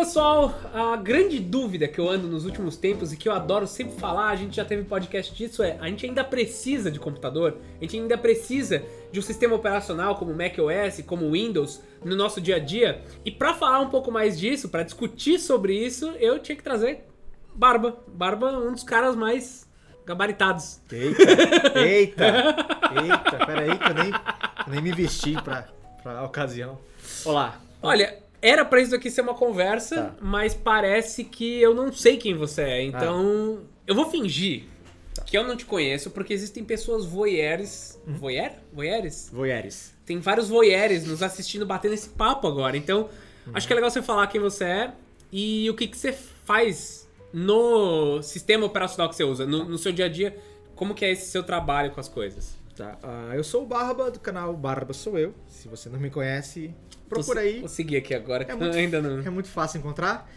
pessoal, a grande dúvida que eu ando nos últimos tempos e que eu adoro sempre falar, a gente já teve podcast disso, é a gente ainda precisa de computador, a gente ainda precisa de um sistema operacional como macOS, como Windows no nosso dia a dia. E para falar um pouco mais disso, para discutir sobre isso, eu tinha que trazer Barba. Barba, um dos caras mais gabaritados. Eita, eita, eita, peraí que eu nem, nem me vesti pra, pra ocasião. Olá. Olha, era pra isso aqui ser uma conversa, Tá. mas parece que eu não sei quem você é. Então, eu vou fingir que eu não te conheço, porque existem pessoas voyeurs. Voyeur? Voyeurs? Voyeres. Tem vários voyeurs nos assistindo, batendo esse papo agora. Então, acho que é legal você falar quem você é e o que, que você faz no sistema operacional que você usa, no, no seu dia a dia. Como que é esse seu trabalho com as coisas? Tá, ah, eu sou o Barba, do canal Barba Sou Eu. Se você não me conhece, procura aí. Vou seguir aqui agora, É muito, ainda não... é muito fácil encontrar.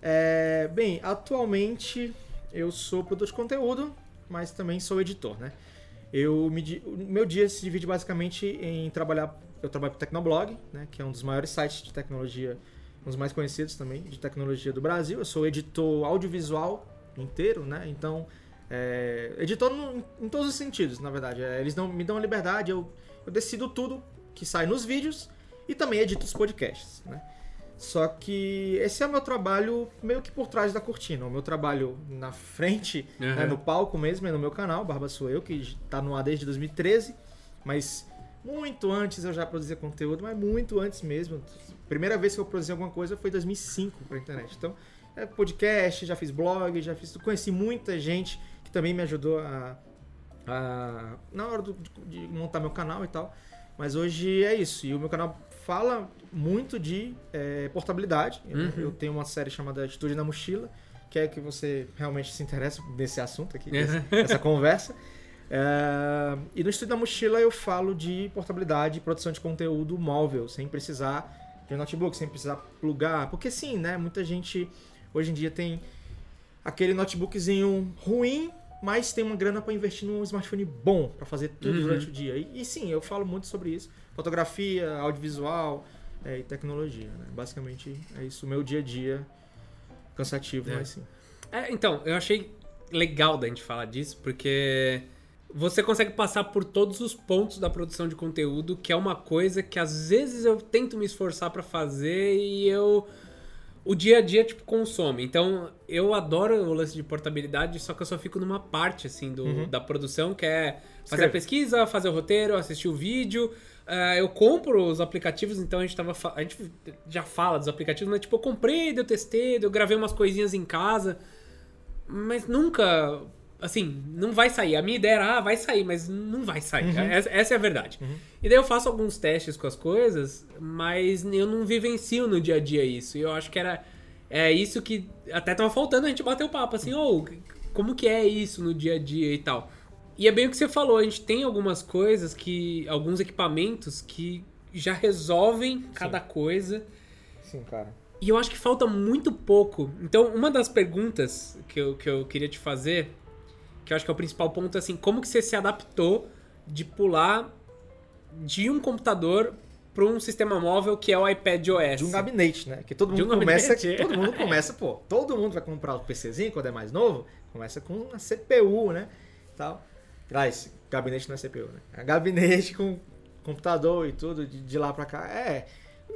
É, bem, atualmente eu sou produtor de conteúdo, mas também sou editor, né? Eu me, meu dia se divide basicamente em trabalhar. Eu trabalho para o Tecnoblog, né, que é um dos maiores sites de tecnologia, um dos mais conhecidos também de tecnologia do Brasil. Eu sou editor audiovisual inteiro, né? Então, é, editor no- em todos os sentidos, na verdade. É, eles dão, me dão a liberdade, eu, eu decido tudo que sai nos vídeos e também edito os podcasts, né? Só que esse é o meu trabalho meio que por trás da cortina. O meu trabalho na frente, Uhum. né, no palco mesmo, é no meu canal, Barba Sou Eu, que tá no ar desde 2013. Mas muito antes eu já produzia conteúdo, mas muito antes mesmo. Primeira vez que eu produzi alguma coisa foi em 2005 pra internet. Então, é podcast, já fiz blog, já fiz... Conheci muita gente que também me ajudou a... a- na hora do- de montar meu canal e tal. Mas hoje é isso. E o meu canal fala muito de é, portabilidade. Eu- Uhum. Eu tenho uma série chamada Estúdio na Mochila, que é que você realmente se interessa nesse assunto aqui, Uhum. nessa conversa. É, e no Estúdio na Mochila eu falo de portabilidade e produção de conteúdo móvel, sem precisar de um notebook, sem precisar plugar. Porque sim, né? Muita gente hoje em dia tem aquele notebookzinho ruim, mas tem uma grana para investir num smartphone bom para fazer tudo Uhum. durante o dia. E, e sim, eu falo muito sobre isso: fotografia, audiovisual é, e tecnologia. Né? Basicamente é isso. O meu dia a dia cansativo, É. mas sim. É, então, eu achei legal da gente falar disso, porque você consegue passar por todos os pontos da produção de conteúdo, que é uma coisa que às vezes eu tento me esforçar pra fazer e eu o dia a dia tipo consome. Então, eu adoro o lance de portabilidade, só que eu só fico numa parte assim do, Uhum. da produção, que é fazer Escreve. a pesquisa, fazer o roteiro, assistir o vídeo. Ah, eu compro os aplicativos, então a gente tava. A gente já fala dos aplicativos, mas tipo, eu comprei, eu testei, eu gravei umas coisinhas em casa. Mas nunca. Assim, não vai sair. A minha ideia era, ah, vai sair, mas não vai sair. Uhum. Essa, essa é a verdade. E daí eu faço alguns testes com as coisas, mas eu não vivencio no dia a dia isso. E eu acho que era. É isso que até tava faltando a gente bater o papo, assim, ô, como que é isso no dia a dia e tal. E é bem o que você falou, a gente tem algumas coisas que. alguns equipamentos que já resolvem cada coisa. Sim, cara. E eu acho que falta muito pouco. Então, uma das perguntas que eu, que eu queria te fazer, que eu acho que é o principal ponto, é assim, como que você se adaptou de pular de um computador para um sistema móvel que é o iPad OS? De um gabinete, né? Que todo mundo um começa. gabinete. Todo mundo começa, pô. Todo mundo vai comprar o PCzinho quando é mais novo, começa com uma CPU, né? Tal. Traz, gabinete não é CPU, né? É gabinete com computador e tudo, de, de lá pra cá. É.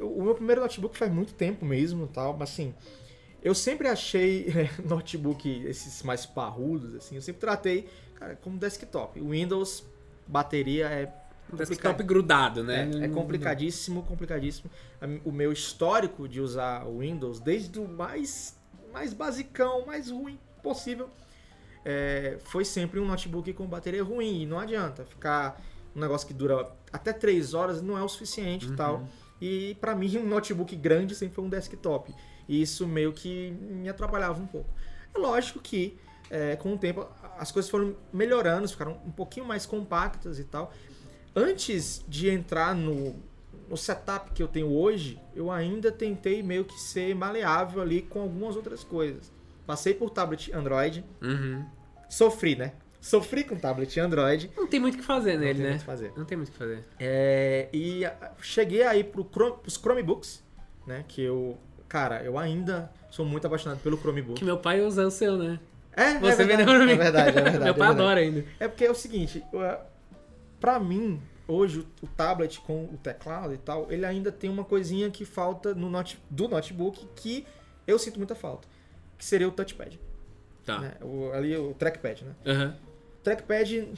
O meu primeiro notebook faz muito tempo mesmo tal, mas assim. Eu sempre achei é, notebook, esses mais parrudos, assim, eu sempre tratei, cara, como desktop. O Windows, bateria é desktop grudado, né? é, é complicadíssimo, complicadíssimo. O meu histórico de usar o Windows, desde o mais, mais basicão, mais ruim possível, é, foi sempre um notebook com bateria ruim. E não adianta ficar um negócio que dura até 3 horas, não é o suficiente e tal. E pra mim, um notebook grande sempre foi um desktop. E isso meio que me atrapalhava um pouco. É lógico que é, com o tempo as coisas foram melhorando, ficaram um pouquinho mais compactas e tal. Antes de entrar no, no setup que eu tenho hoje, eu ainda tentei meio que ser maleável ali com algumas outras coisas. Passei por tablet Android, Uhum. sofri, né? Sofri com tablet Android. Não tem muito o que fazer Não nele, tem né? muito o que fazer. Não tem muito o que fazer. É, e a- cheguei aí pro Chrome, pros Chromebooks, né? Que eu. Cara, eu ainda sou muito apaixonado pelo Chromebook. Que meu pai usa o seu, né? É, Você é verdade, vendeu pra mim. É verdade, é verdade. meu é pai verdade. adora ainda. É porque é o seguinte, eu- pra mim, hoje, o- tablet com o teclado e tal, ele ainda tem uma coisinha que falta no note, do notebook que eu sinto muita falta. Que seria o touchpad. Tá. né? O, ali o trackpad, né? Aham. Trackpad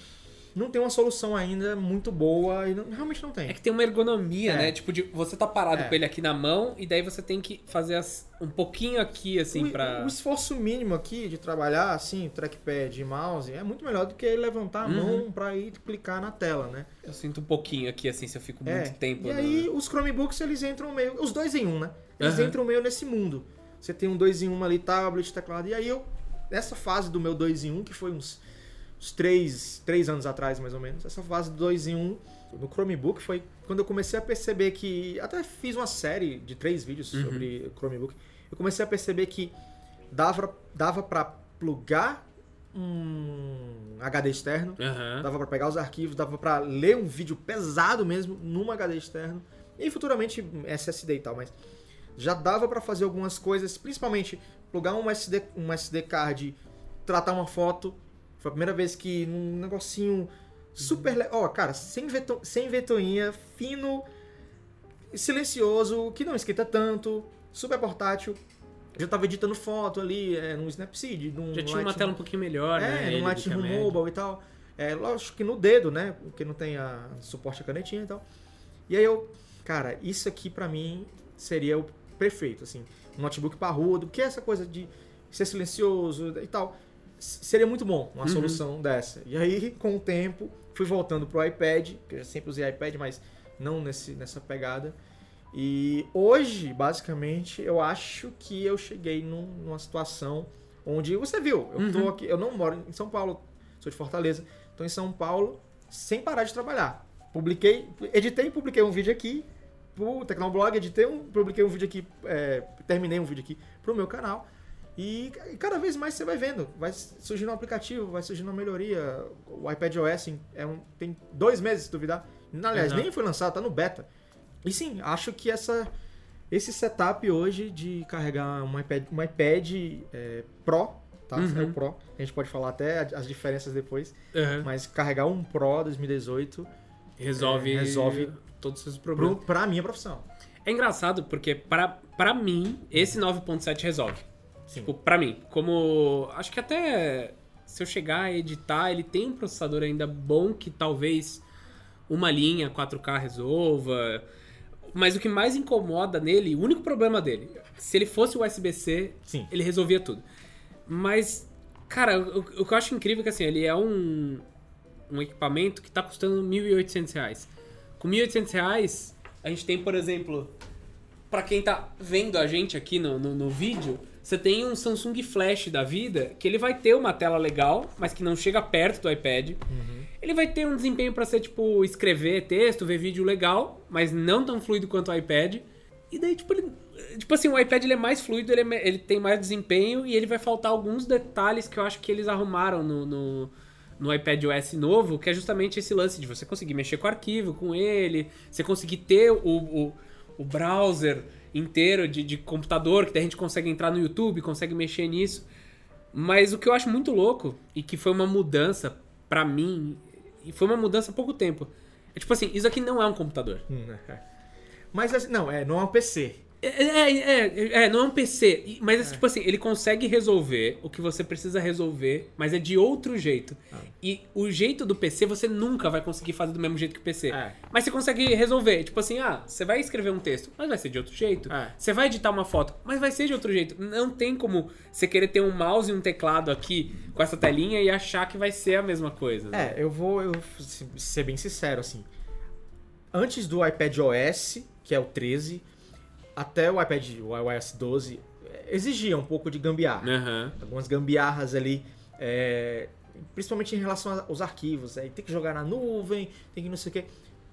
não tem uma solução ainda muito boa e não- realmente não tem. É que tem uma ergonomia, É. né? Tipo, de você tá parado É. com ele aqui na mão e daí você tem que fazer as- um pouquinho aqui, assim, o, pra. o esforço mínimo aqui de trabalhar assim, trackpad e mouse, é muito melhor do que levantar a Uhum. mão pra ir clicar na tela, né? Eu sinto um pouquinho aqui, assim, se eu fico muito É. tempo. E no- aí os Chromebooks eles entram meio, os dois em um, né? Eles Aham. entram meio nesse mundo. Você tem um dois em um ali, tablet, teclado. E aí eu nessa fase do meu dois em um, que foi uns, uns três, três anos atrás mais ou menos, essa fase do dois em um no Chromebook foi quando eu comecei a perceber que até fiz uma série de três vídeos Uhum. sobre Chromebook. Eu comecei a perceber que dava dava para plugar um HD externo Aham. Dava pra pegar os arquivos, dava pra ler um vídeo pesado mesmo num HD externo e futuramente SSD e tal, mas já dava pra fazer algumas coisas, principalmente plugar um SD, um SD card, tratar uma foto. Foi a primeira vez que num negocinho super, le- ó, cara, sem veto, sem ventoinha, fino, silencioso, que não esquenta tanto, super portátil. Já tava editando foto ali, é, no Snapseed, num Já tinha uma tela um pouquinho melhor, né? É, no Lightroom. Mobile e tal. É, lógico que no dedo, né? Porque não tem a suporte a canetinha e tal. E aí eu, cara, isso aqui pra mim seria o perfeito, assim. Um notebook parrudo, que é essa coisa de ser silencioso e tal. Seria muito bom uma Uhum. solução dessa. E aí, com o tempo, fui voltando pro iPad, que eu sempre usei iPad, mas não nesse, nessa pegada. E hoje, basicamente, eu acho que eu cheguei num- numa situação onde você viu, eu tô Uhum. aqui, eu não moro em São Paulo, sou de Fortaleza, tô em São Paulo sem parar de trabalhar. Publiquei, editei e publiquei um vídeo aqui pro Tecnoblog, editei um, publiquei um vídeo aqui, é, terminei um vídeo aqui pro meu canal. E cada vez mais você vai vendo, vai surgindo um aplicativo, vai surgindo uma melhoria. O iPad OS é um- tem dois meses, se duvidar. Aliás, Exato. nem foi lançado, tá no beta. E sim, acho que essa, esse setup hoje de carregar um iPad, um iPad é, Pro, tá? Uhum. É o Pro. A gente pode falar até as diferenças depois. Aham. Mas carregar um Pro 2018 Resolve, É, resolve todos os seus pro, problemas. pra minha profissão. É engraçado porque, pra mim, esse 9.7 resolve. Sim. Tipo, pra mim. Como. Acho que até se eu chegar a editar, ele tem um processador ainda bom que talvez uma linha 4K resolva. Mas o que mais incomoda nele, o único problema dele, se ele fosse USB-C, ele resolvia tudo. Mas, cara, o, o que eu acho incrível é que assim, ele é um, um equipamento que tá custando 1.800 reais. Com 1.800 reais, a gente tem, por exemplo, pra quem tá vendo a gente aqui no, no, no vídeo, você tem um Samsung Flash da vida, que ele vai ter uma tela legal, mas que não chega perto do iPad. Ele vai ter um desempenho pra ser, tipo, escrever texto, ver vídeo legal, mas não tão fluido quanto o iPad. E daí, tipo, ele, tipo assim, o iPad ele é mais fluido, ele, é ele tem mais desempenho e ele vai faltar alguns detalhes que eu acho que eles arrumaram no, no, no iPad OS novo, que é justamente esse lance de você conseguir mexer com o arquivo, com ele, você conseguir ter o, o, o browser inteiro de, de computador, que a gente consegue entrar no YouTube, consegue mexer nisso. Mas o que eu acho muito louco, e que foi uma mudança pra mim, e foi uma mudança há pouco tempo, é tipo assim, isso aqui não é um computador. Hum, é. Mas assim, não, é, não é um PC. É, é, é, é, não é um PC, mas é. tipo assim, ele consegue resolver o que você precisa resolver, mas é de outro jeito. Ah. E o jeito do PC você nunca vai conseguir fazer do mesmo jeito que o PC. É. Mas você consegue resolver. Tipo assim, ah, você vai escrever um texto, mas vai ser de outro jeito. É. Você vai editar uma foto, mas vai ser de outro jeito. Não tem como você querer ter um mouse e um teclado aqui com essa telinha e achar que vai ser a mesma coisa. né? É, eu vou eu, se- ser bem sincero, assim. Antes do iPad OS, que é o 13, até o iPad o iOS 12, eh, exigia um pouco de gambiarra. Aham. Algumas gambiarras ali, é, principalmente em relação aos arquivos. Aí tem que jogar na nuvem, tem que não sei o quê.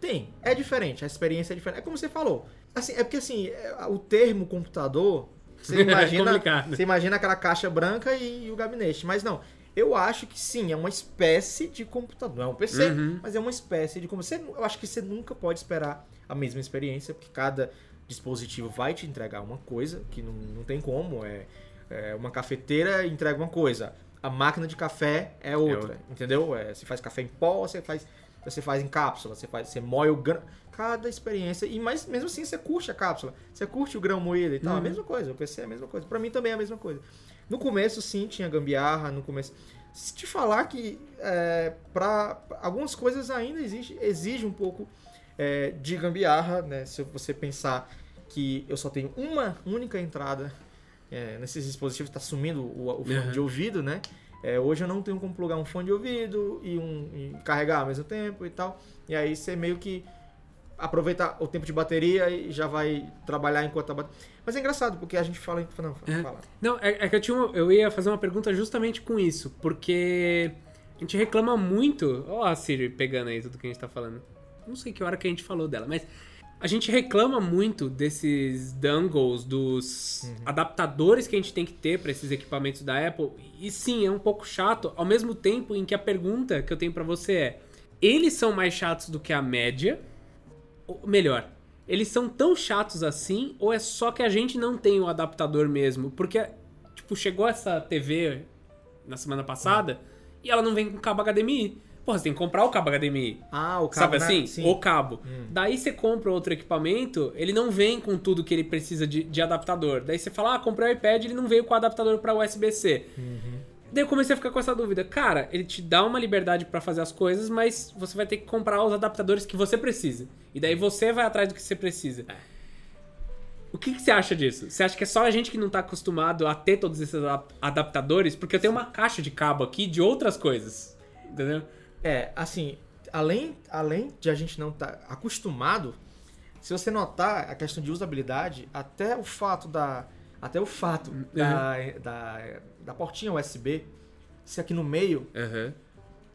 Tem, é diferente, a experiência é diferente. É como você falou. Assim, é porque assim, é, o termo computador, você imagina, complicado. você imagina aquela caixa branca e, o gabinete. Mas não, eu acho que sim, é uma espécie de computador. Não é um PC, Uhum. mas é uma espécie de computador. Você- Eu acho que você nunca pode esperar a mesma experiência, porque cada dispositivo vai te entregar uma coisa que não, não tem como. É, é uma cafeteira entrega uma coisa. A máquina de café é outra, entendeu? É, você faz café em pó, você faz, você faz em cápsula, você faz, você moe o grão. Cada experiência. E mas mesmo assim você curte a cápsula, você curte o grão moído e tal. Uhum. A mesma coisa. O PC é a mesma coisa. Pra mim também é a mesma coisa. No começo, sim, tinha gambiarra. No começo. Se te falar que é, para algumas coisas ainda exige, exige um pouco é, de gambiarra, né? Se você pensar que eu só tenho uma única entrada é, nesses dispositivos, está sumindo o, o fone Uhum. de ouvido, né? É, hoje eu não tenho como plugar um fone de ouvido e, um, e carregar ao mesmo tempo e tal. E aí você meio que aproveita o tempo de bateria e já vai trabalhar enquanto a bateria. Mas é engraçado, porque a gente fala. Não, É. fala. Não, é, é que eu tinha uma- eu ia fazer uma pergunta justamente com isso, porque a gente reclama muito. Ó, a Siri pegando aí tudo que a gente tá falando. Não sei que hora que a gente falou dela, mas a gente reclama muito desses dongles, dos adaptadores que a gente tem que ter para esses equipamentos da Apple. E sim, é um pouco chato, ao mesmo tempo em que a pergunta que eu tenho para você é: eles são mais chatos do que a média? Ou melhor, eles são tão chatos assim ou é só que a gente não tem o adaptador mesmo? Porque, tipo, chegou essa TV na semana passada e ela não vem com cabo HDMI. Porra, você tem que comprar o cabo HDMI. Ah, o cabo. Sabe né? assim? Sim. O cabo. Daí você compra outro equipamento, ele não vem com tudo que ele precisa de, de adaptador. Daí você fala, ah, comprei o iPad, ele não veio com adaptador pra USB-C. Daí eu comecei a ficar com essa dúvida. Cara, ele te dá uma liberdade pra fazer as coisas, mas você vai ter que comprar os adaptadores que você precisa. E daí você vai atrás do que você precisa. O que, que você acha disso? Você acha que é só a gente que não tá acostumado a ter todos esses adap- adaptadores? Porque eu tenho uma caixa de cabo aqui de outras coisas. Entendeu? É, assim, além, além de a gente não estar acostumado, se você notar a questão de usabilidade, até o fato da. Até o fato da, da, da portinha USB ser aqui no meio, Aham.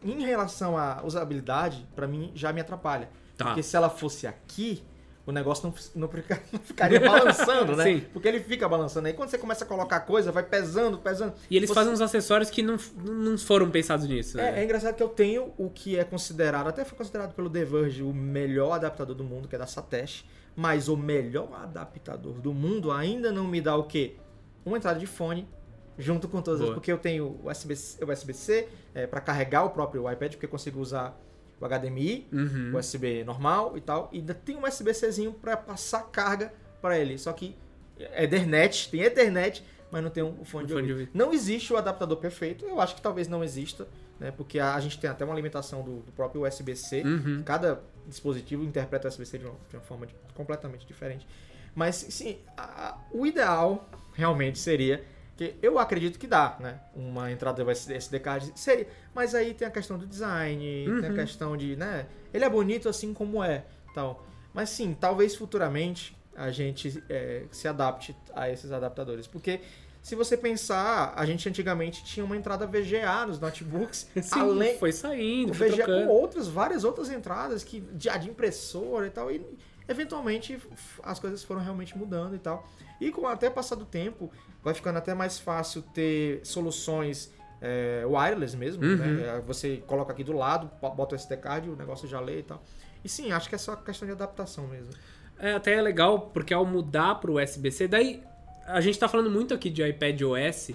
em relação à usabilidade, pra mim já me atrapalha. Tá. Porque se ela fosse aqui, o negócio não, não, fica- não ficaria balançando, né? Sim. Porque ele fica balançando. Aí quando você começa a colocar coisa, vai pesando, pesando. E eles Você- fazem uns acessórios que não, não foram pensados nisso, É, né? é engraçado que eu tenho o que é considerado, até foi considerado pelo The Verge, o melhor adaptador do mundo, que é da Satesh, mas o melhor adaptador do mundo ainda não me dá o quê? Uma entrada de fone junto com todas as, Boa. porque eu tenho USB-C USB é, para carregar o próprio iPad, porque eu consigo usar o HDMI, Uhum. USB normal e tal, e ainda tem um USB-Czinho para passar carga para ele. Só que é Ethernet, tem Ethernet, mas não tem um fone, Um de, fone de ouvido. ouvido. Não existe o adaptador perfeito, eu acho que talvez não exista, né? Porque a, gente tem até uma limitação do, do próprio USB-C. Uhum. Cada dispositivo interpreta o USB-C de uma, de uma forma de- completamente diferente. Mas, sim, a- o ideal realmente seria que eu acredito que dá, né? Uma entrada SD card seria, mas aí tem a questão do design, tem a Uhum. questão de, né? Ele é bonito assim como é, tal. Mas sim, talvez futuramente a gente é, se adapte a esses adaptadores, porque se você pensar, a gente antigamente tinha uma entrada VGA nos notebooks, Sim, além foi saindo, foi VGA com trocando. outras, várias outras entradas que de, de impressora e tal. E eventualmente as coisas foram realmente mudando e tal. E com até passar do tempo, vai ficando até mais fácil ter soluções é, wireless mesmo. Uhum. né? Você coloca aqui do lado, bota o SD card, o negócio já lê e tal. E sim, acho que é só questão de adaptação mesmo. É, até é legal, porque ao mudar pro USB-C, daí a gente tá falando muito aqui de iPad OS,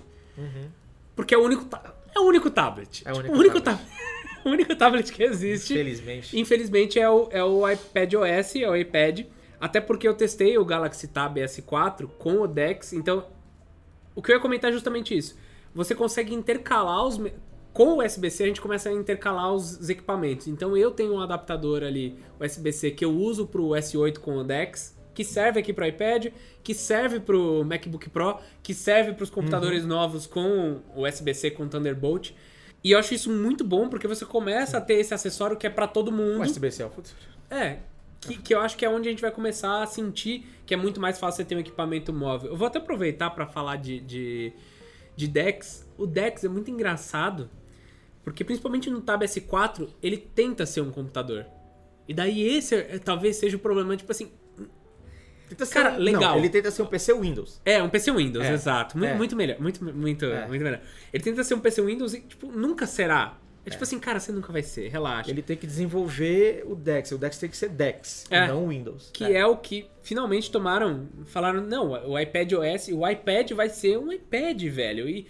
porque é o único, é o único tablet. É o Tipo, único o único tablet. tablet. O único tablet que existe. Infelizmente. Infelizmente é o, é o iPad OS, é o iPad. Até porque eu testei o Galaxy Tab S4 com o DeX, então o que eu ia comentar é justamente isso. Você consegue intercalar os. Com o USB-C a gente começa a intercalar os, os equipamentos. Então eu tenho um adaptador ali, USB-C, que eu uso pro S8 com o DeX, que serve aqui pro iPad, que serve pro MacBook Pro, que serve pros computadores novos com o USB-C com Thunderbolt. E eu acho isso muito bom porque você começa a ter esse acessório que é pra todo mundo. O USB-C é o futuro. É, que, que eu acho que é onde a gente vai começar a sentir que é muito mais fácil você ter um equipamento móvel. Eu vou até aproveitar pra falar de, de, de DeX. O DeX é muito engraçado, porque principalmente no Tab S4, ele tenta ser um computador. E daí esse é- talvez seja o problema, tipo assim, Cara, um- legal. Não, ele tenta ser um PC Windows. é um PC Windows, É, exato. Muito, é. muito melhor, muito, muito, É. muito melhor. Ele tenta ser um PC Windows e, tipo, nunca será É tipo assim, cara, você nunca vai ser, relaxa. Ele tem que desenvolver o DeX. O DeX tem que ser DeX, É. não Windows. Que é. o que finalmente tomaram. Falaram, não, o iPad OS, o iPad vai ser um iPad, velho. E,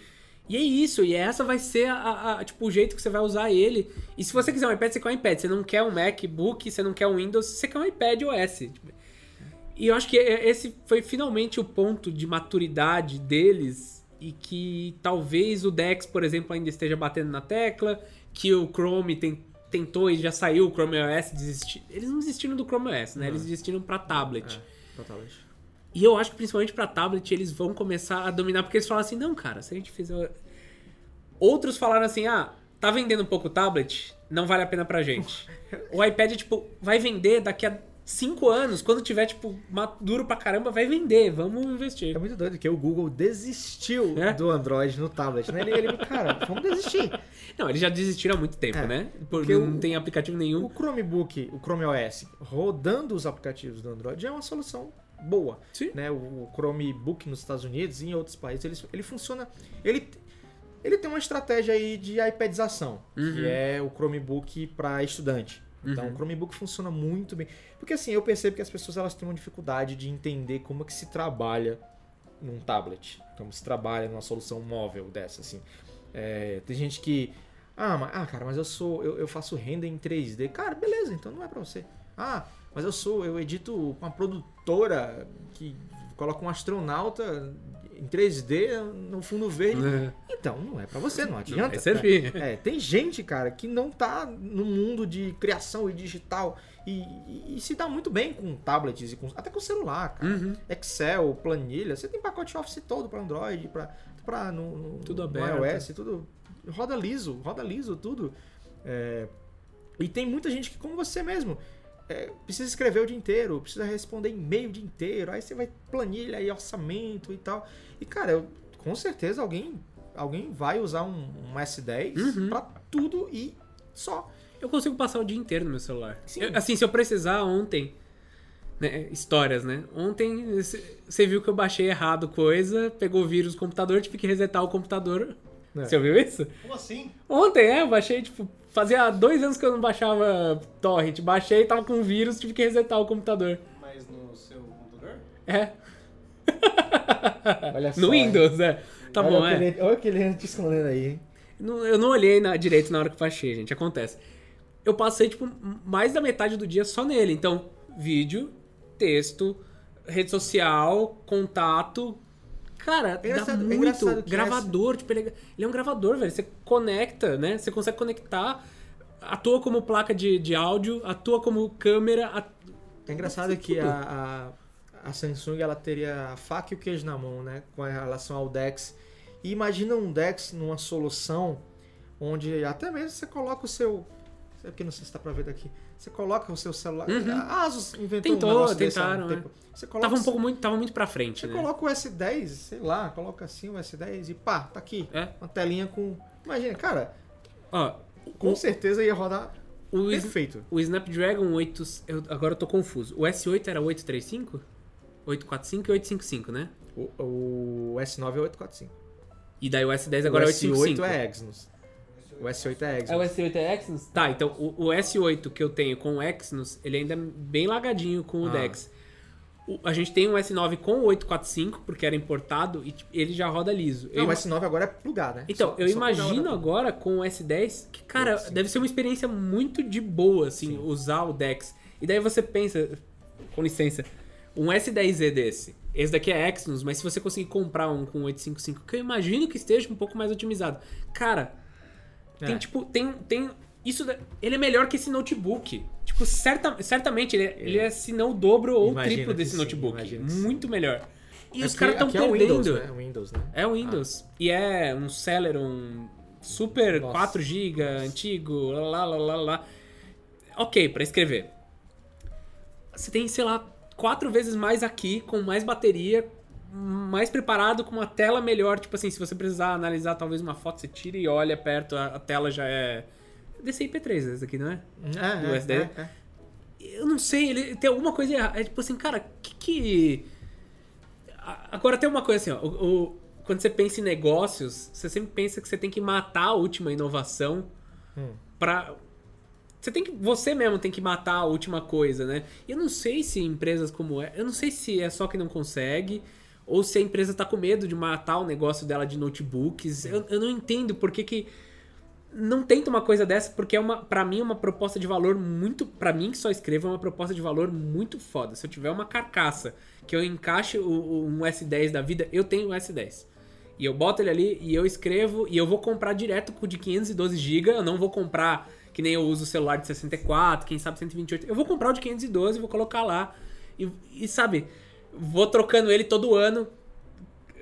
e é isso, e essa vai ser a, a- a- tipo, o jeito que você vai usar ele. E se você quiser um iPad, você quer um iPad. Você não quer um MacBook, você não quer um Windows, você quer um iPad OS. Tipo, E eu acho que esse foi finalmente o ponto de maturidade deles. E que talvez o Dex, por exemplo, ainda esteja batendo na tecla. Que o Chrome tem- tentou e já saiu o Chrome OS. Desistir. Eles não desistiram do Chrome OS, né? Eles desistiram pra tablet. É, totalmente. E eu acho que principalmente pra tablet eles vão começar a dominar, porque eles falam assim, não, cara, se a gente fizer. Outros falaram assim, ah, tá vendendo um pouco o tablet, não vale a pena pra gente. o iPad, tipo, vai vender daqui a cinco anos, quando tiver, tipo, maduro pra caramba, vai vender, vamos investir. É muito doido que o Google desistiu É? do Android no tablet, né? Ele, ele cara, vamos desistir. Não, eles já desistiram há muito tempo, É, né? Por, porque não o- tem aplicativo O nenhum. Chromebook, o Chrome OS, rodando os aplicativos do Android é uma solução boa. Sim. Né? O, o Chromebook nos Estados Unidos e em outros países, ele, ele funciona... Ele, ele tem uma estratégia aí de iPadização, Uhum. que é o Chromebook para estudante. Então, o Chromebook funciona muito bem. Porque assim, eu percebo que as pessoas elas têm uma dificuldade de entender como é que se trabalha num tablet. Como se trabalha numa solução móvel dessa, assim. É, tem gente que. Ah, mas, ah, cara, mas eu sou. Eu, eu faço renda em 3D. Cara, beleza, então não é pra você. Ah, mas eu sou. Eu edito com uma produtora que coloca um astronauta em 3D no fundo verde. Então, não é pra você, não adianta. vai servir. É, tem gente, cara, que não tá no mundo de criação e digital e, e- e se dá muito bem com tablets e com, até com celular, cara. Uhum. Excel, planilha, você tem pacote Office todo para Android, para para no, no, Tudo no iOS, tudo roda liso, roda liso tudo. É, e tem muita gente que como você mesmo é, precisa escrever o dia inteiro, precisa responder e-mail o dia inteiro, aí você vai planilha e orçamento e tal. E cara, eu- com certeza alguém alguém vai usar um, um S10 Uhum. pra tudo e só. Eu consigo passar o dia inteiro no meu celular. Eu- assim, se eu precisar ontem. né, histórias, né? Ontem você viu que eu baixei errado coisa, pegou o vírus do computador, tive que resetar o computador. É. Você ouviu isso? Como assim? Ontem, é, eu baixei, tipo, fazia dois anos que eu não baixava torrent. Baixei, tava com vírus, tive que resetar o computador. Mas no seu computador? É. Olha só. No Windows, é. Tá olha bom, é. aquele, Olha aquele te escondendo aí, hein? Não- Eu não olhei na, direito na hora que baixei, gente. Acontece. Eu passei, tipo, mais da metade do dia só nele. Então, vídeo, texto, rede social, contato. Cara, dá é muito. engraçado que gravador, tipo, ele é, ele é um gravador, velho. Você conecta, né? Você consegue conectar. Atua como placa de, de áudio, atua como câmera. É engraçado que a, a, a Samsung ela teria a faca e o queijo na mão, né? Com relação ao DeX. E imagina um DeX numa solução onde até mesmo você coloca o seu. Isso aqui não sei se dá pra ver daqui. Você coloca o seu celular. A Asus inventou Uhum. Tentou, um negócio desse há um tentaram, tempo. Você coloca, Tava um pouco muito, tava muito pra frente, Você né? coloca o S10, sei lá, coloca assim o S10 e pá, tá aqui. É. Uma telinha com. Imagina, cara, Ó, com o, certeza ia rodar o, perfeito. o Snapdragon 8. Eu, agora eu tô confuso. O S8 era 835? 845 e 855, né? O, o S9 é 845. E daí o S10 agora o é 855. S8 é Exynos. O S8 é Exynos. É o S8 é Exynos? Tá, então o, o S8 que eu tenho com o Exynos, ele ainda é bem lagadinho com o Ah. Dex. O- a gente tem um S9 com o 845, porque era importado, e tipo, ele já roda liso. Não, Eu- o S9 agora é plugar, né? Então, Só- eu só imagino agora com o S10 que, cara, Sim. deve ser uma experiência muito de boa, assim, usar o Dex. E daí você pensa, com licença, um S10Z desse. Esse daqui é Exynos, mas se você conseguir comprar um com 855, que eu imagino que esteja um pouco mais otimizado. Cara, tem É. tipo, tem, tem isso, ele é melhor que esse notebook. Tipo, certa, certamente ele é, ele é se não o dobro ou o triplo desse notebook. sim. Muito melhor. E os Aqui- caras estão aqui é o perdendo. Windows, né? Windows, né? É o Windows. E é um Celeron super Nossa. 4 GB, antigo, lá, lá, lá, lá. Ok, pra escrever. Você tem, sei lá, quatro vezes mais aqui, com mais bateria, mais preparado, com uma tela melhor. Tipo assim, se você precisar analisar talvez uma foto, você tira e olha perto, a, a tela já é... DCI-P3 esse aqui, não é? É, Do é, SD? é, é. Eu não sei, ele tem alguma coisa errada. É tipo assim, cara, que que. Agora tem uma coisa assim, ó. o- o- quando você pensa em negócios, você sempre pensa que você tem que matar a última inovação Hum. pra. Você tem que. Você mesmo tem que matar a última coisa, né? Eu não sei se empresas como é. Eu não sei se é só que não consegue. Ou se a empresa tá com medo de matar o negócio dela de notebooks. Eu, eu não entendo por que, que não tenta uma coisa dessa, porque é uma, para mim, é uma proposta de valor muito. para mim, que só escrevo, é uma proposta de valor muito foda. Se eu tiver uma carcaça que eu encaixe o, o- um S10 da vida, eu tenho um S10. E eu boto ele ali e eu escrevo e eu vou comprar direto com o de 512 GB. Eu não vou comprar que nem eu uso o celular de 64, quem sabe 128. Eu vou comprar o de 512 e vou colocar lá. E, e, sabe, vou trocando ele todo ano.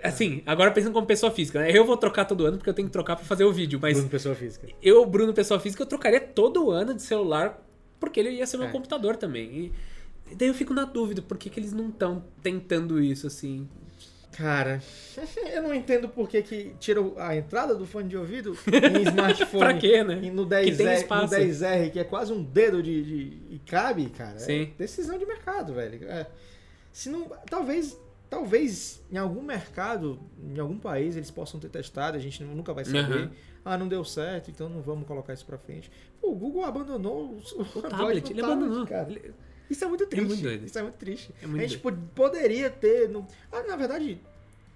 Assim, agora pensando como pessoa física, né? Eu vou trocar todo ano porque eu tenho que trocar pra fazer o vídeo, mas Bruno, pessoa física. eu, Bruno, pessoa física, eu trocaria todo ano de celular porque ele ia ser meu É. computador também. E, daí eu fico na dúvida, por que, que eles não estão tentando isso, assim? Cara, eu não entendo por que, que tira a entrada do fone de ouvido em smartphone. pra quê, né? E no Que tem 10R, no espaço. 10R, que é quase um dedo de, de- e cabe, cara. Sim. É decisão de mercado, velho. É. Se não, talvez, talvez em algum mercado, em algum país eles possam ter testado, a gente nunca vai saber. Aham. Ah, não deu certo, então não vamos colocar isso pra frente. Pô, o Google abandonou o, O tablet, ele tablet, abandonou. cara. Isso é muito triste. muito doido. Isso é muito triste. É muito a gente pod- poderia ter. no- Ah, na verdade,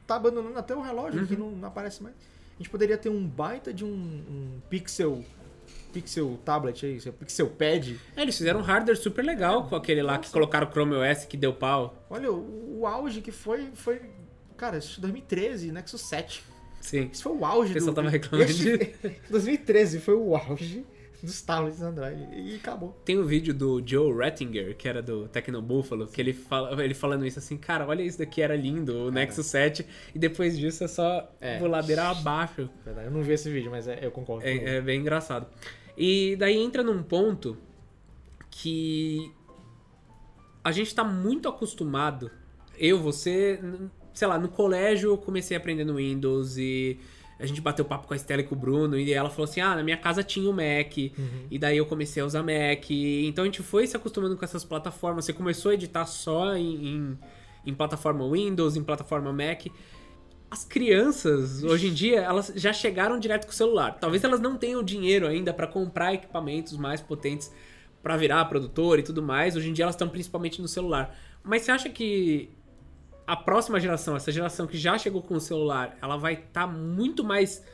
tá abandonando até o relógio, Uhum. que não, não aparece mais. A gente poderia ter um baita de um, um Pixel. Pixel tablet aí, seu Pixel Pad. É, eles fizeram um hardware super legal com aquele lá que Nossa. colocaram o Chrome OS que deu pau. Olha, o, o auge que foi. foi cara, isso é 2013, Nexus 7. Sim. Isso foi o auge O pessoal do. tava reclamando Esse- 2013 foi o auge dos tablets Android. E acabou. Tem o vídeo do Joe Rettinger, que era do Tecno Buffalo, que ele, fala, ele falando isso assim, cara, olha isso daqui, era lindo, o Nexus 7, e depois disso é só É. vou ladeira abaixo. Verdade, Eu não vi esse vídeo, mas é- eu concordo. É, é bem engraçado. E daí entra num ponto que a gente tá muito acostumado. Eu, você, sei lá, no colégio eu comecei a aprender no Windows e a gente bateu papo com a Estela e com o Bruno e ela falou assim: ah, na minha casa tinha o Mac. E daí eu comecei a usar Mac. Então a gente foi se acostumando com essas plataformas. Você começou a editar só em, em, em plataforma Windows, em plataforma Mac. As crianças, hoje em dia, elas já chegaram direto com o celular. Talvez elas não tenham dinheiro ainda para comprar equipamentos mais potentes para virar produtor e tudo mais. Hoje em dia elas estão principalmente no celular. Mas você acha que a próxima geração, essa geração que já chegou com o celular, ela vai estar muito mais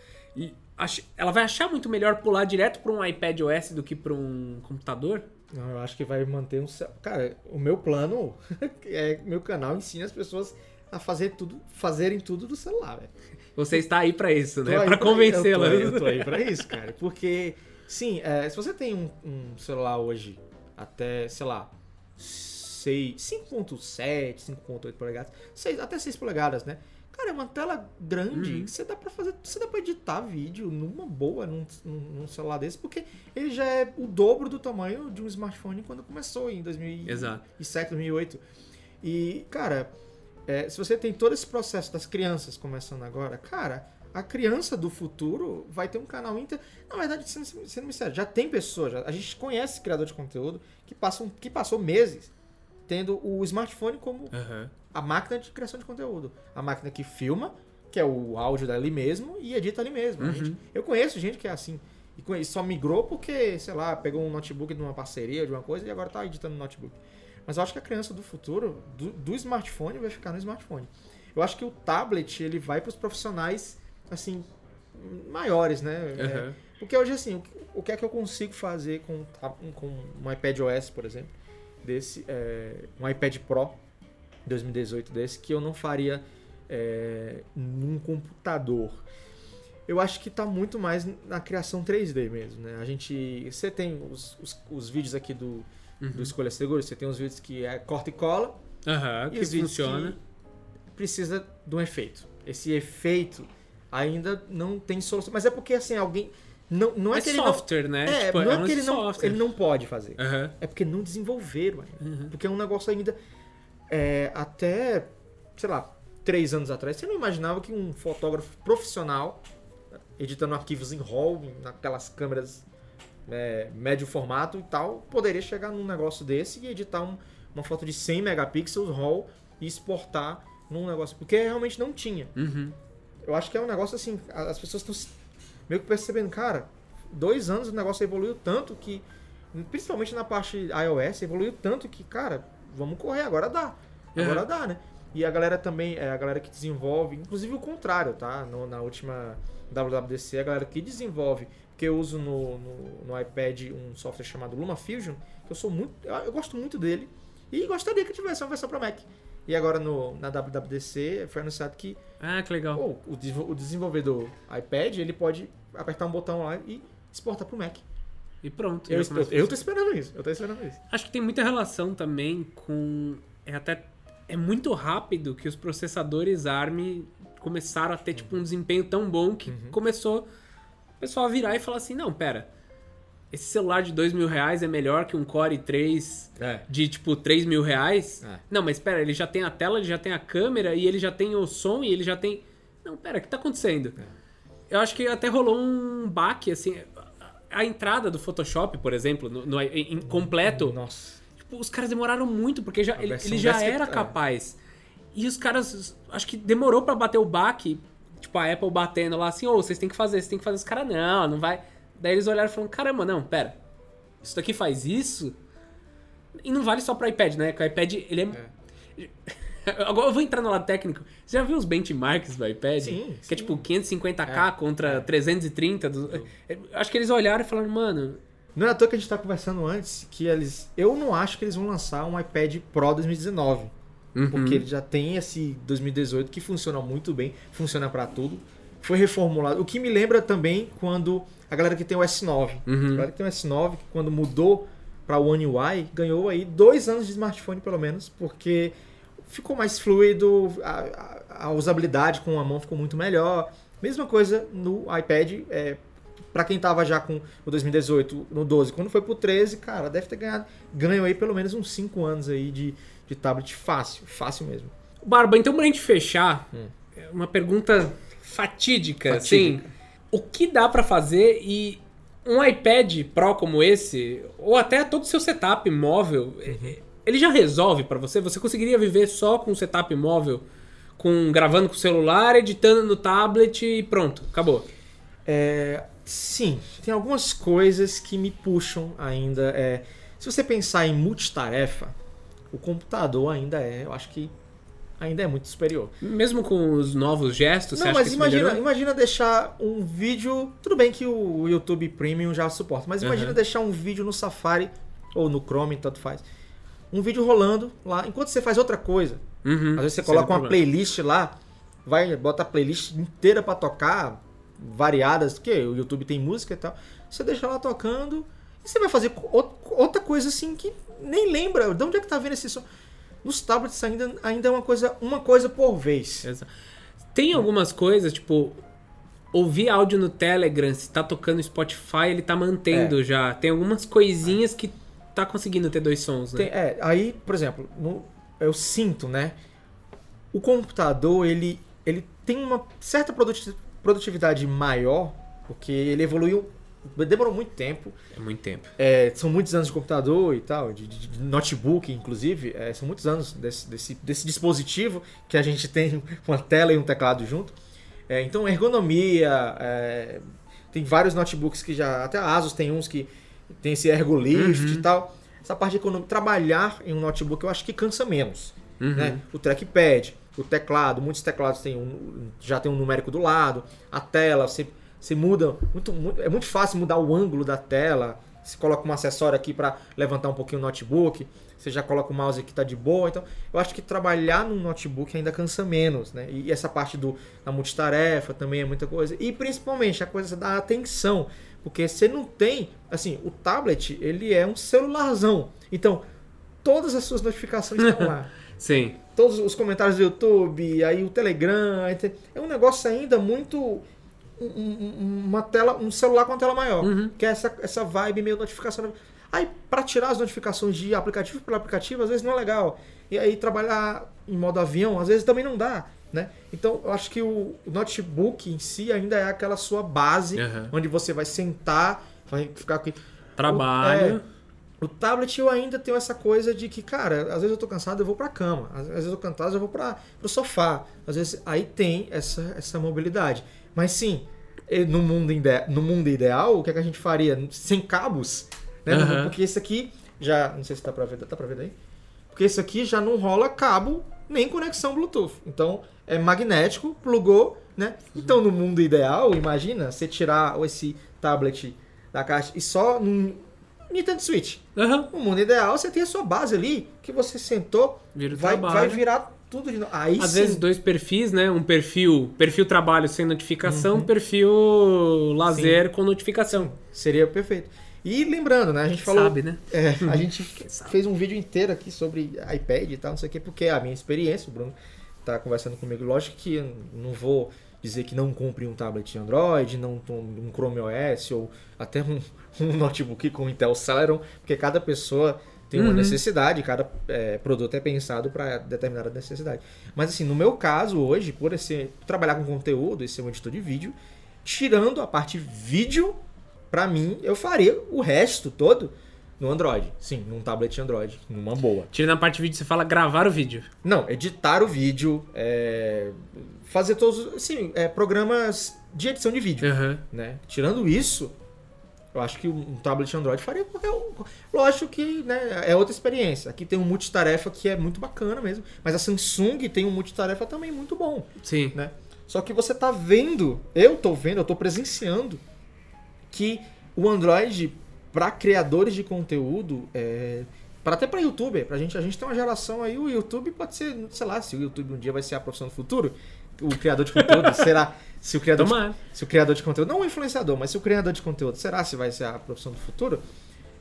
ela vai achar muito melhor pular direto para um iPad OS do que para um computador? Não, eu acho que vai manter um. Cara, o meu plano é meu canal ensina as pessoas a fazer tudo, fazerem tudo do celular, velho. Você está aí para isso, né? Para pra- convencê-la. Eu tô, eu tô aí pra isso, cara. Porque, sim, é, se você tem um, um celular hoje até, sei lá, 6, 5.7, 5.8 polegadas, 6, até 6 polegadas, né? Cara, é uma tela grande, Uhum. você dá pra fazer, você dá pra editar vídeo numa boa num, num, num celular desse, porque ele já é o dobro do tamanho de um smartphone quando começou em 2007, Exato. 2008. E, cara, é, se você tem todo esse processo das crianças começando agora, cara, a criança do futuro vai ter um canal Inter. Na verdade, sendo, sendo sincero, já tem pessoas, já- a gente conhece criador de conteúdo que, passam, que passou meses tendo o smartphone como Aham. a máquina de criação de conteúdo. A máquina que filma, que é o áudio dali mesmo, e edita ali mesmo. Uhum. gente- eu conheço gente que é assim. E só migrou porque, sei lá, pegou um notebook de uma parceria, de uma coisa, e agora tá editando no notebook. Mas eu acho que a criança do futuro, do, do smartphone, vai ficar no smartphone. Eu acho que o tablet, ele vai para os profissionais, assim, maiores, né? É, Aham. porque hoje, assim, o que, o que é que eu consigo fazer com, um com um iPad OS, por exemplo, desse, é, um iPad Pro 2018 desse, que eu não faria é, num computador. Eu acho que tá muito mais na criação 3D mesmo, né? A gente... Você tem os, os, os vídeos aqui do, do Escolha Seguro, você tem os vídeos que é corta e cola, Aham, e que os funciona. que precisa de um efeito. Esse efeito ainda não tem solução. Mas é porque, assim, alguém... Não, não é, é que ele não... software, né? É, Tipo, não é um que ele não, software. ele não pode fazer. Aham. É porque não desenvolveram ainda. Uhum. Porque é um negócio ainda. é, até, sei lá, três anos atrás, você não imaginava que um fotógrafo profissional, editando arquivos em RAW, naquelas câmeras é, médio formato e tal, poderia chegar num negócio desse e editar um- uma foto de 100 megapixels RAW e exportar num negócio. Porque realmente não tinha. Uhum. Eu acho que é um negócio assim, as pessoas estão meio que percebendo, cara, dois anos o negócio evoluiu tanto que, principalmente na parte iOS, evoluiu tanto que, cara, vamos correr, agora dá. Agora Uhum. dá, né? E a galera também, é a galera que desenvolve, inclusive o contrário, tá? No- na última WWDC, a galera que desenvolve, porque eu uso no, no, no iPad um software chamado LumaFusion, que eu sou muito, eu, eu gosto muito dele e gostaria que tivesse uma versão para Mac. E agora no, na WWDC foi anunciado que Ah, que legal. pô, o, o desenvolvedor iPad ele pode apertar um botão lá e exportar pro Mac. E pronto. Eu, eu, começa a eu tô esperando isso. Eu tô esperando isso. Acho que tem muita relação também com. É até. É muito rápido que os processadores ARM começaram a ter tipo, um desempenho tão bom que Uhum. começou o pessoal a virar e falar assim: não, pera. Esse celular de dois mil reais é melhor que um Core 3 É. de tipo 3 mil reais? É. Não, mas pera, ele já tem a tela, ele já tem a câmera e ele já tem o som e ele já tem. Não, pera, o que tá acontecendo? É. Eu acho que até rolou um baque, assim. A entrada do Photoshop, por exemplo, no, no- em completo, Nossa. Tipo, os caras demoraram muito, porque já, ele, ele já era é. capaz. E os caras, acho que demorou pra bater o baque. Tipo, a Apple batendo lá assim, ô, vocês têm que fazer, vocês têm que fazer. Os caras, não, não vai. Daí eles olharam e falaram, caramba, não, pera. Isso daqui faz isso? E não vale só pro iPad, né? Que o iPad, ele é... Agora eu vou entrar no lado técnico. Você já viu os benchmarks do iPad? Sim, Que é sim. tipo 550k contra 330. Do... Eu Acho que eles olharam e falaram, mano, Não é à toa que a gente tá conversando antes que eles. Eu não acho que eles vão lançar um iPad Pro 2019. Uhum. Porque ele já tem esse 2018 que funciona muito bem, funciona pra tudo. Foi reformulado. O que me lembra também quando a galera que tem o S9. Uhum. A galera que tem o S9, que quando mudou pra One UI, ganhou aí dois anos de smartphone pelo menos, porque ficou mais fluido, a, a- a usabilidade com a mão ficou muito melhor. Mesma coisa no iPad, é, para quem tava já com o 2018 no 12, quando foi pro 13, cara, deve ter ganhado, ganho aí pelo menos uns 5 anos aí de, de tablet fácil, fácil mesmo. Barba, então pra gente fechar, Hum. é uma pergunta fatídica, Fatídica. assim. O que dá pra fazer e um iPad Pro como esse, ou até todo o seu setup móvel, Uhum. ele já resolve pra você? Você conseguiria viver só com um setup móvel, com gravando com o celular, editando no tablet e pronto, acabou. É, sim, tem algumas coisas que me puxam ainda. é, se você pensar em multitarefa, o computador ainda é, eu acho que ainda é muito superior. Mesmo com os novos gestos, você Não, acha mas que imagina, melhorou? imagina deixar um vídeo. Tudo bem que o YouTube Premium já suporta, mas imagina Aham. deixar um vídeo no Safari ou no Chrome, tanto faz. Um vídeo rolando lá, enquanto você faz outra coisa. Uhum, Às vezes você coloca uma problema. playlist lá, vai, bota a playlist inteira pra tocar, variadas, porque o YouTube tem música e tal. Você deixa lá tocando e você vai fazer outra coisa assim que nem lembra. De onde é que tá vendo esse som? Nos tablets ainda, ainda é uma coisa, uma coisa por vez. Tem algumas coisas, tipo, ouvir áudio no Telegram, se tá tocando Spotify, ele tá mantendo É. já. Tem algumas coisinhas que tá conseguindo ter dois sons, né? Tem- é, aí, por exemplo, no- eu sinto, né? O computador, ele, ele tem uma certa produtividade maior, porque ele evoluiu, demorou muito tempo. É muito tempo. É, são muitos anos de computador e tal, de, de- de notebook, inclusive. é, são muitos anos desse, desse, desse dispositivo que a gente tem uma tela e um teclado junto. É, então, ergonomia. é, tem vários notebooks que já. Até a Asus tem uns que tem esse ergolift Uhum. e tal. Essa parte de economia, trabalhar em um notebook eu acho que cansa menos. Uhum. Né? O trackpad, o teclado, muitos teclados têm um, já tem um numérico do lado, a tela, você, você muda, muito, muito- é muito fácil mudar o ângulo da tela, você coloca um acessório aqui para levantar um pouquinho o notebook, você já coloca o mouse aqui tá de boa, então eu acho que trabalhar num notebook ainda cansa menos, né? E essa parte do, da multitarefa também é muita coisa, e principalmente a coisa da atenção, porque você não tem, assim, o tablet, ele é um celularzão, então todas as suas notificações estão lá Sim. todos os comentários do YouTube, aí o Telegram, aí é um negócio ainda muito um- um- uma tela, um celular com uma tela maior, Uhum. que é essa essa vibe meio notificação. Aí para tirar as notificações de aplicativo por aplicativo, às vezes não é legal. E aí trabalhar em modo avião, às vezes também não dá, né? Então, eu acho que o notebook em si ainda é aquela sua base Aham. onde você vai sentar, vai ficar aqui Trabalho. o tablet eu ainda tenho essa coisa de que, cara, às vezes eu tô cansado, eu vou pra cama. Às vezes eu tô cansado, eu vou para pro sofá. Às vezes aí tem essa, essa mobilidade. Mas sim, no mundo, ide- no mundo ideal, o que, é que a gente faria? Sem cabos, né? Aham. Porque esse aqui já. Não sei se tá pra ver, tá pra ver daí? Porque esse aqui já não rola cabo nem conexão Bluetooth. Então é magnético, plugou, né? Então no mundo ideal, imagina você tirar esse tablet da caixa e só num Nintendo Switch. Aham. No mundo ideal, você tem a sua base ali, que você sentou, Vira o vai, trabalho. vai virar tudo de novo. Aí Às sim. vezes dois perfis, né? Um perfil, perfil trabalho sem notificação, Uhum. perfil lazer com notificação. Seria perfeito. E lembrando, né? A gente falou. Sabe, né? É, a gente fez um vídeo inteiro aqui sobre iPad e tal, não sei o quê, porque é a minha experiência, o Bruno tá conversando comigo. Lógico que eu não vou dizer que não compre um tablet Android, não um Chrome OS ou até um, um notebook com Intel Celeron, porque cada pessoa tem uma Uhum. necessidade, cada é, produto é pensado para determinada necessidade. Mas assim, no meu caso hoje, por esse trabalhar com conteúdo e ser um editor de vídeo, tirando a parte vídeo, pra mim, eu faria o resto todo no Android. Sim, num tablet Android, numa boa. Tirando a parte de vídeo, você fala gravar o vídeo. Não, editar o vídeo, é, fazer todos, sim, é, programas de edição de vídeo, Aham. né? Tirando isso, eu acho que um tablet Android faria qualquer um. Lógico que né, é outra experiência. Aqui tem um multitarefa que é muito bacana mesmo, mas a Samsung tem um multitarefa também muito bom. Sim. né? Só que você tá vendo, eu tô vendo, eu tô presenciando que o Android para criadores de conteúdo, é, para até para youtuber, pra gente, a gente tem uma geração aí, o YouTube pode ser, sei lá, se o YouTube um dia vai ser a profissão do futuro, o criador de conteúdo, será se o criador de, se o criador de conteúdo, não o influenciador, mas se o criador de conteúdo, será se vai ser a profissão do futuro?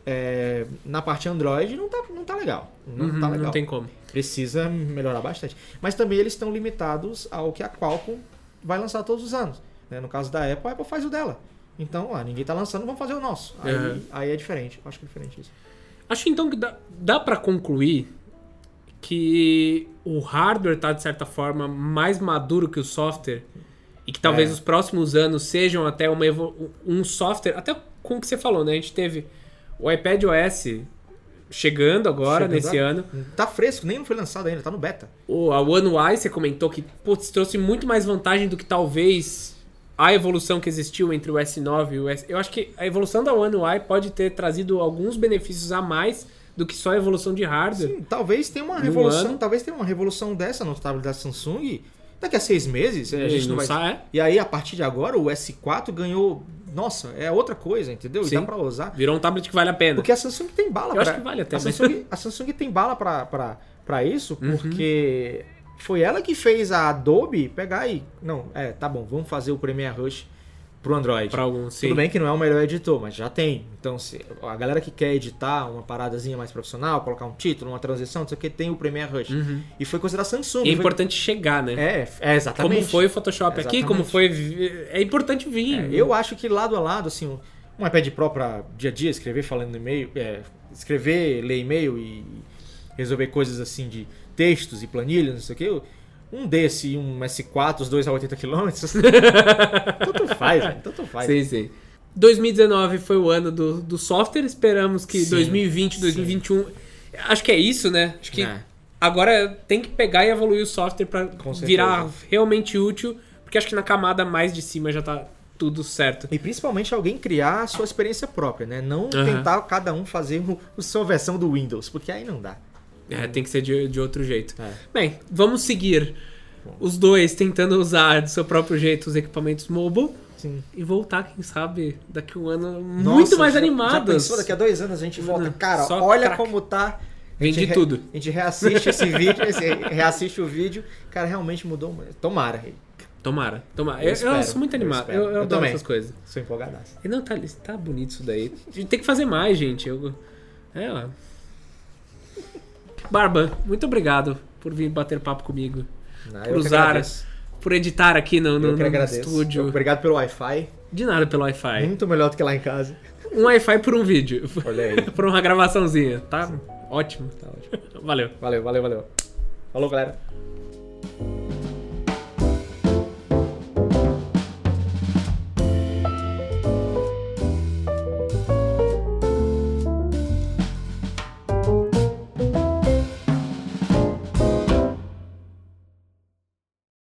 É, na parte Android não tá, não tá legal. Não Uhum, tá legal não tem como. precisa melhorar bastante. Mas também eles estão limitados ao que a Qualcomm vai lançar todos os anos. né? No caso da Apple, a Apple faz o dela. Então, ah, ninguém tá lançando, vamos fazer o nosso. Aí, Uhum. aí é diferente. Acho que é diferente isso. Acho então que dá, dá para concluir que o hardware tá, de certa forma, mais maduro que o software. E que talvez É. os próximos anos sejam até uma um software. Até com o que você falou, né? A gente teve o iPad OS chegando agora, Chegando nesse agora. ano. Tá fresco, nem não foi lançado ainda, tá no beta. O, a One UI, você comentou que putz, trouxe muito mais vantagem do que talvez a evolução que existiu entre o S9 e o S. Eu acho que a evolução da One UI pode ter trazido alguns benefícios a mais do que só a evolução de hardware. Sim, talvez tenha uma revolução, ano. talvez tenha uma revolução dessa no tablet da Samsung daqui a seis meses. A gente não vai... sai, é? E aí, a partir de agora, o S4 ganhou. Nossa, é outra coisa, entendeu? E Sim. dá pra usar. Virou um tablet que vale a pena. Porque a Samsung tem bala Eu pra... acho que vale até, a mas- Samsung, a Samsung tem bala pra, pra, pra isso, Uhum. porque foi ela que fez a Adobe pegar e... Não, é, tá bom, vamos fazer o Premiere Rush pro Android. Pra alguns, sim. Tudo bem que não é o melhor editor, mas já tem. Então, se a galera que quer editar uma paradazinha mais profissional, colocar um título, uma transição, não sei o que, tem o Premiere Rush. Uhum. E foi da Samsung. E é foi- importante chegar, né? É, é, exatamente. como foi o Photoshop aqui, como foi. É importante vir. É, eu acho que lado a lado, assim, um- iPad Pro para dia a dia, escrever falando e-mail, é, escrever, ler e-mail e resolver coisas assim de textos e planilhas, não sei o que. Um desse e um S4, os dois a 80 km. tanto faz, velho, tanto faz. Sim, sim. 2019 foi o ano do, do software. Esperamos que Sim, 2020, sim. 2021. Acho que é isso, né? Acho que É. agora tem que pegar e evoluir o software certeza. virar realmente útil. Porque acho que na camada mais de cima já tá tudo certo. E principalmente alguém criar a sua experiência própria, né? Não Aham. tentar cada um fazer o, a sua versão do Windows, porque aí não dá. É, tem que ser de, de outro jeito. É. Bem, vamos seguir os dois tentando usar do seu próprio jeito os equipamentos mobile Sim. e voltar, quem sabe, daqui a um ano Nossa, muito mais já- animados. Já pensou, daqui a dois anos a gente volta. Não, Cara, olha craque. como tá. Gente re- tudo. A gente reassiste esse vídeo, esse- reassiste o vídeo. Cara, realmente mudou. Tomara. Tomara, tomara. Eu Eu, eu espero, sou muito eu animado. Eu, eu Eu adoro também. essas coisas. Sou empolgadaço. E não, tá, tá bonito isso daí. A gente tem que fazer mais, gente. Eu, é, ó. Barba, muito obrigado por vir bater papo comigo. Por eu usar, por editar aqui no, no, Eu no estúdio. Obrigado pelo Wi-Fi. De nada pelo Wi-Fi. Muito melhor do que lá em casa. Um Wi-Fi por um vídeo. Olha aí. por uma gravaçãozinha. Tá ótimo. Tá ótimo. Valeu. Valeu, valeu, valeu. Falou, galera.